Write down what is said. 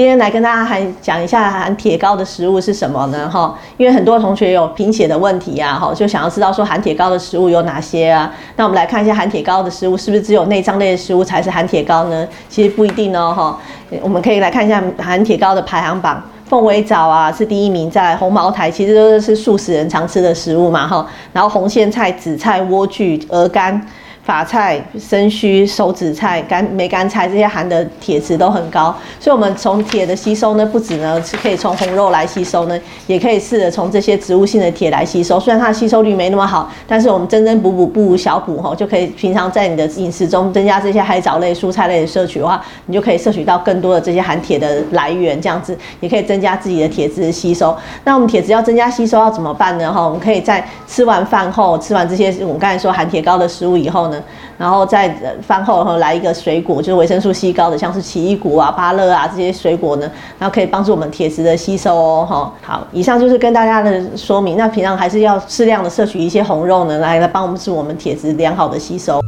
今天来跟大家还讲一下含铁高的食物是什么呢？哈，因为很多同学有贫血的问题呀，哈，就想要知道说含铁高的食物有哪些啊？那我们来看一下含铁高的食物是不是只有内脏类的食物才是含铁高呢？其实不一定哦，哈，我们可以来看一下含铁高的排行榜，凤尾藻啊是第一名，在红茅台其实都是素食人常吃的食物嘛，哈，然后红苋菜、紫菜、莴苣、鹅肝。法菜、生须、手指菜、干梅干菜这些含的铁质都很高，所以我们从铁的吸收呢，不止呢是可以从红肉来吸收呢，也可以试着从这些植物性的铁来吸收。虽然它的吸收率没那么好，但是我们增增补补不如小补吼，就可以平常在你的饮食中增加这些海藻类、蔬菜类的摄取的话，你就可以摄取到更多的这些含铁的来源，这样子也可以增加自己的铁质的吸收。那我们铁质要增加吸收要怎么办呢？哈，我们可以在吃完饭后，吃完这些我们刚才说含铁高的食物以后呢。然后在饭后后来一个水果，就是维生素 C 高的，像是奇异果啊、芭乐啊这些水果呢，然后可以帮助我们铁质的吸收哦。哈，好，以上就是跟大家的说明。那平常还是要适量的摄取一些红肉呢，来来帮我们使我们铁质良好的吸收。